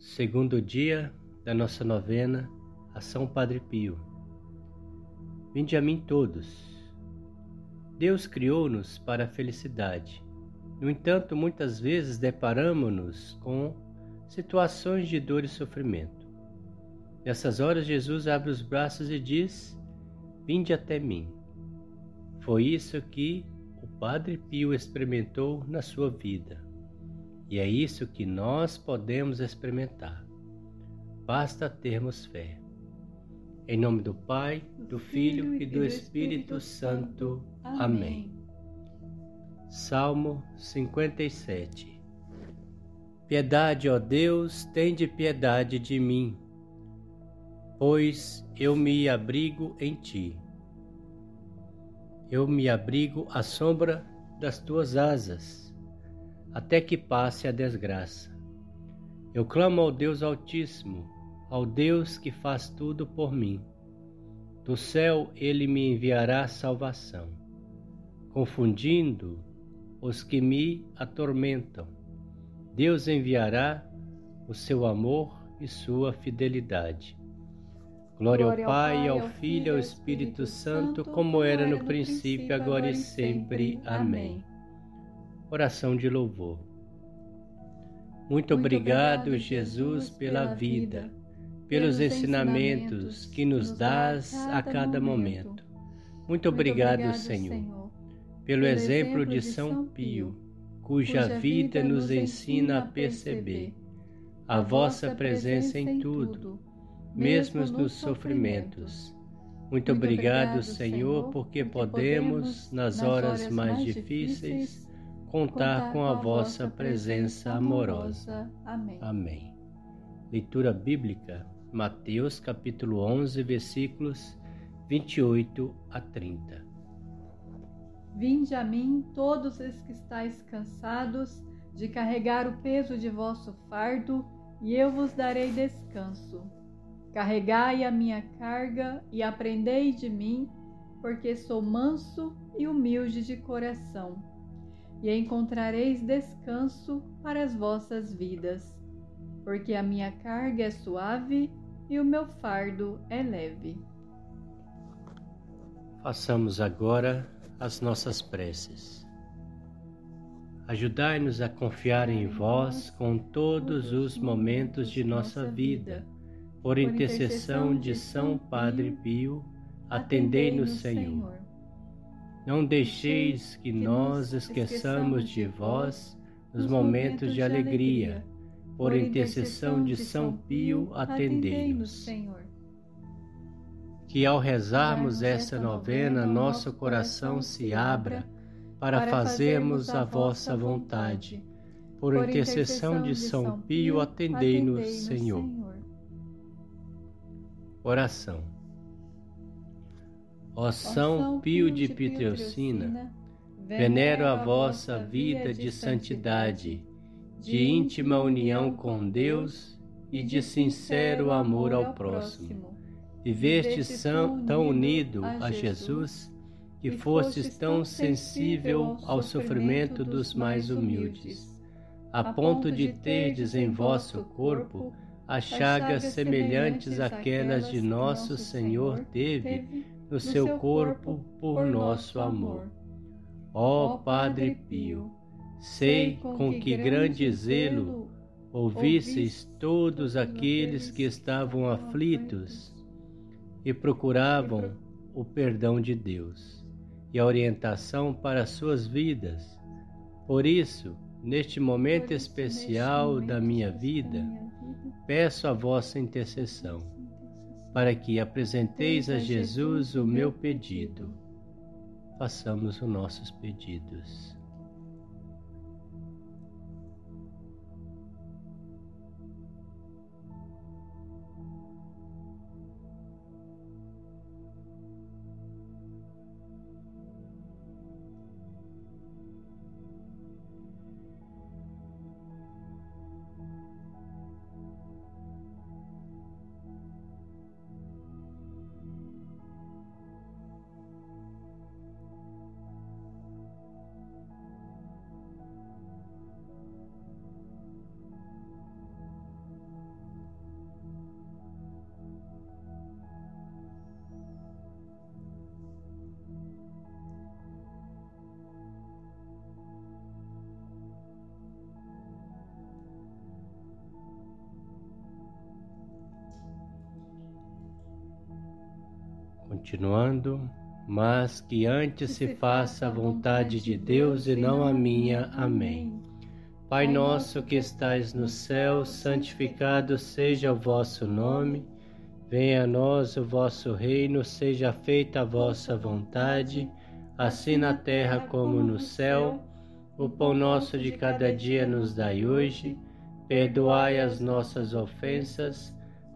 segundo dia da nossa novena a São Padre Pio. Vinde a mim todos. Deus criou-nos para a felicidade. No entanto, muitas vezes deparamos-nos com situações de dor e sofrimento. Nessas horas, Jesus abre os braços e diz: Vinde até mim. Foi isso que o Padre Pio experimentou na sua vida. E é isso que nós podemos experimentar. Basta termos fé. Em nome do Pai, do Filho e do Espírito Santo. Amém. Salmo 57 Piedade, ó Deus, tende piedade de mim, pois eu me abrigo em ti. Eu me abrigo à sombra das tuas asas até que passe a desgraça. Eu clamo ao Deus Altíssimo, ao Deus que faz tudo por mim. Do céu ele me enviará salvação, confundindo os que me atormentam. Deus enviará o seu amor e sua fidelidade. Glória, Glória ao Pai, ao Filho e ao Espírito Santo, como era no princípio, agora e sempre. Amém. Oração de louvor. Muito, Muito obrigado, obrigado, Jesus, pela vida, pelos ensinamentos que nos dás a cada momento. Muito obrigado, Senhor, pelo exemplo de São Pio, cuja vida nos ensina a perceber a vossa presença em tudo, mesmo nos sofrimentos. Muito obrigado, Senhor, porque podemos, nas horas mais difíceis, contar com a vossa presença amorosa. Amém. Amém. Leitura bíblica, Mateus capítulo 11, versículos 28 a 30. Vinde a mim todos os que estáis cansados de carregar o peso de vosso fardo, e eu vos darei descanso. Carregai a minha carga e aprendei de mim, porque sou manso e humilde de coração e encontrareis descanso para as vossas vidas, porque a minha carga é suave e o meu fardo é leve. Façamos agora as nossas preces. Ajudai-nos a confiar em vós com todos os momentos de nossa vida. Por intercessão de São Padre Pio, atendei-nos, Senhor. Não deixeis que nós esqueçamos de vós nos momentos de alegria. Por intercessão de São Pio, atendei-nos. Que ao rezarmos esta novena, nosso coração se abra para fazermos a vossa vontade. Por intercessão de São Pio, atendei-nos, Senhor. Oração. Ó São Pio de Pietrelcina, venero a vossa vida de santidade, de íntima união com Deus e de sincero amor ao próximo. Vivestes tão unido a Jesus que fostes tão sensível ao sofrimento dos mais humildes, a ponto de terdes em vosso corpo as chagas semelhantes àquelas de nosso Senhor teve no seu corpo por nosso amor. Ó Padre Pio, sei com que grande zelo ouvisseis todos aqueles que estavam aflitos e procuravam o perdão de Deus e a orientação para suas vidas. Por isso, neste momento especial da minha vida, peço a vossa intercessão para que apresenteis a Jesus o meu pedido. Façamos os nossos pedidos. Continuando, mas que antes se faça a vontade de Deus e não a minha. Amém. Pai nosso que estais no céu, santificado seja o vosso nome. Venha a nós o vosso reino, seja feita a vossa vontade, assim na terra como no céu. O pão nosso de cada dia nos dai hoje. Perdoai as nossas ofensas,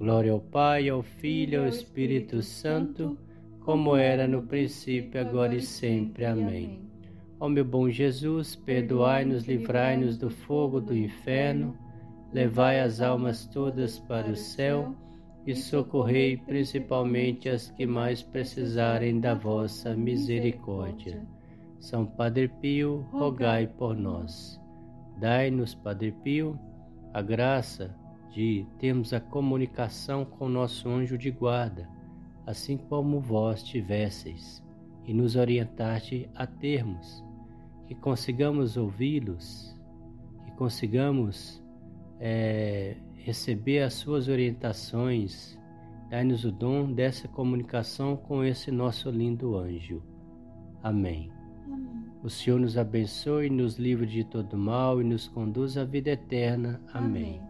Glória ao Pai, ao Filho e ao Espírito Santo, como era no princípio, agora e sempre. Amém. Ó meu bom Jesus, perdoai-nos, livrai-nos do fogo do inferno, levai as almas todas para o céu e socorrei principalmente as que mais precisarem da vossa misericórdia. São Padre Pio, rogai por nós. Dai-nos, Padre Pio, a graça de termos a comunicação com nosso anjo de guarda, assim como vós tivesseis, e nos orientaste a termos que consigamos ouvi-los, que consigamos é, receber as suas orientações, dai-nos o dom dessa comunicação com esse nosso lindo anjo. Amém. Amém. O Senhor nos abençoe, nos livre de todo mal e nos conduz à vida eterna. Amém. Amém.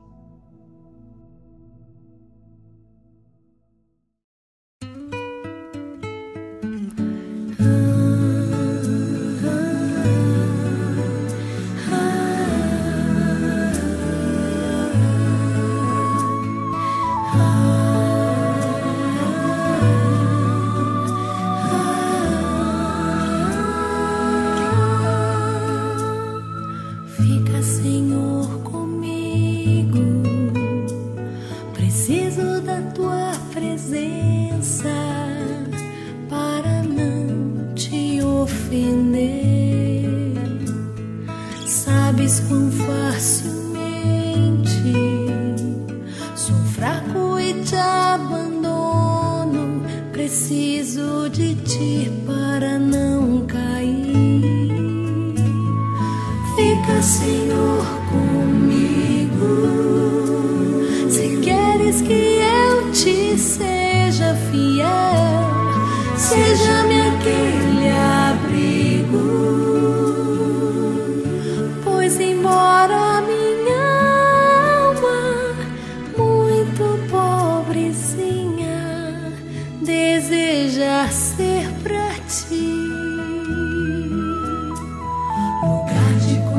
ofender. Sabes quão facilmente sou fraco e te abandono. Preciso de ti para não cair. Fica, Senhor, comigo. Se queres que eu te seja fiel, Seja minha aquele.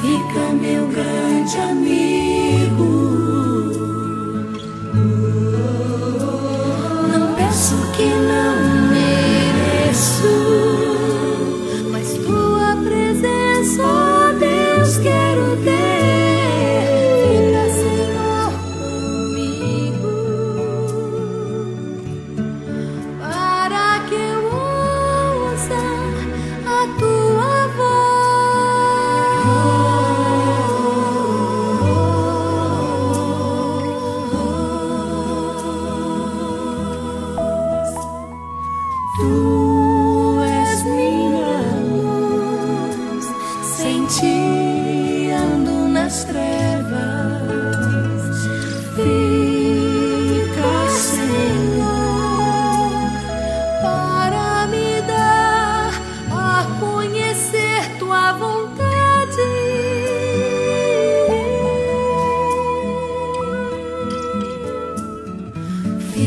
fica meu grande amigo.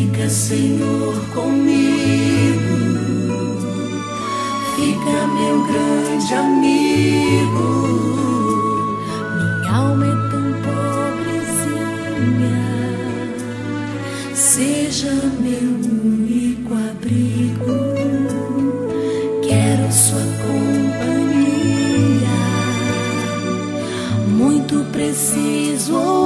Fica, Senhor, comigo. Fica, meu grande amigo. Minha alma é tão pobrezinha. Seja meu único abrigo. Quero sua companhia. Muito preciso ouvir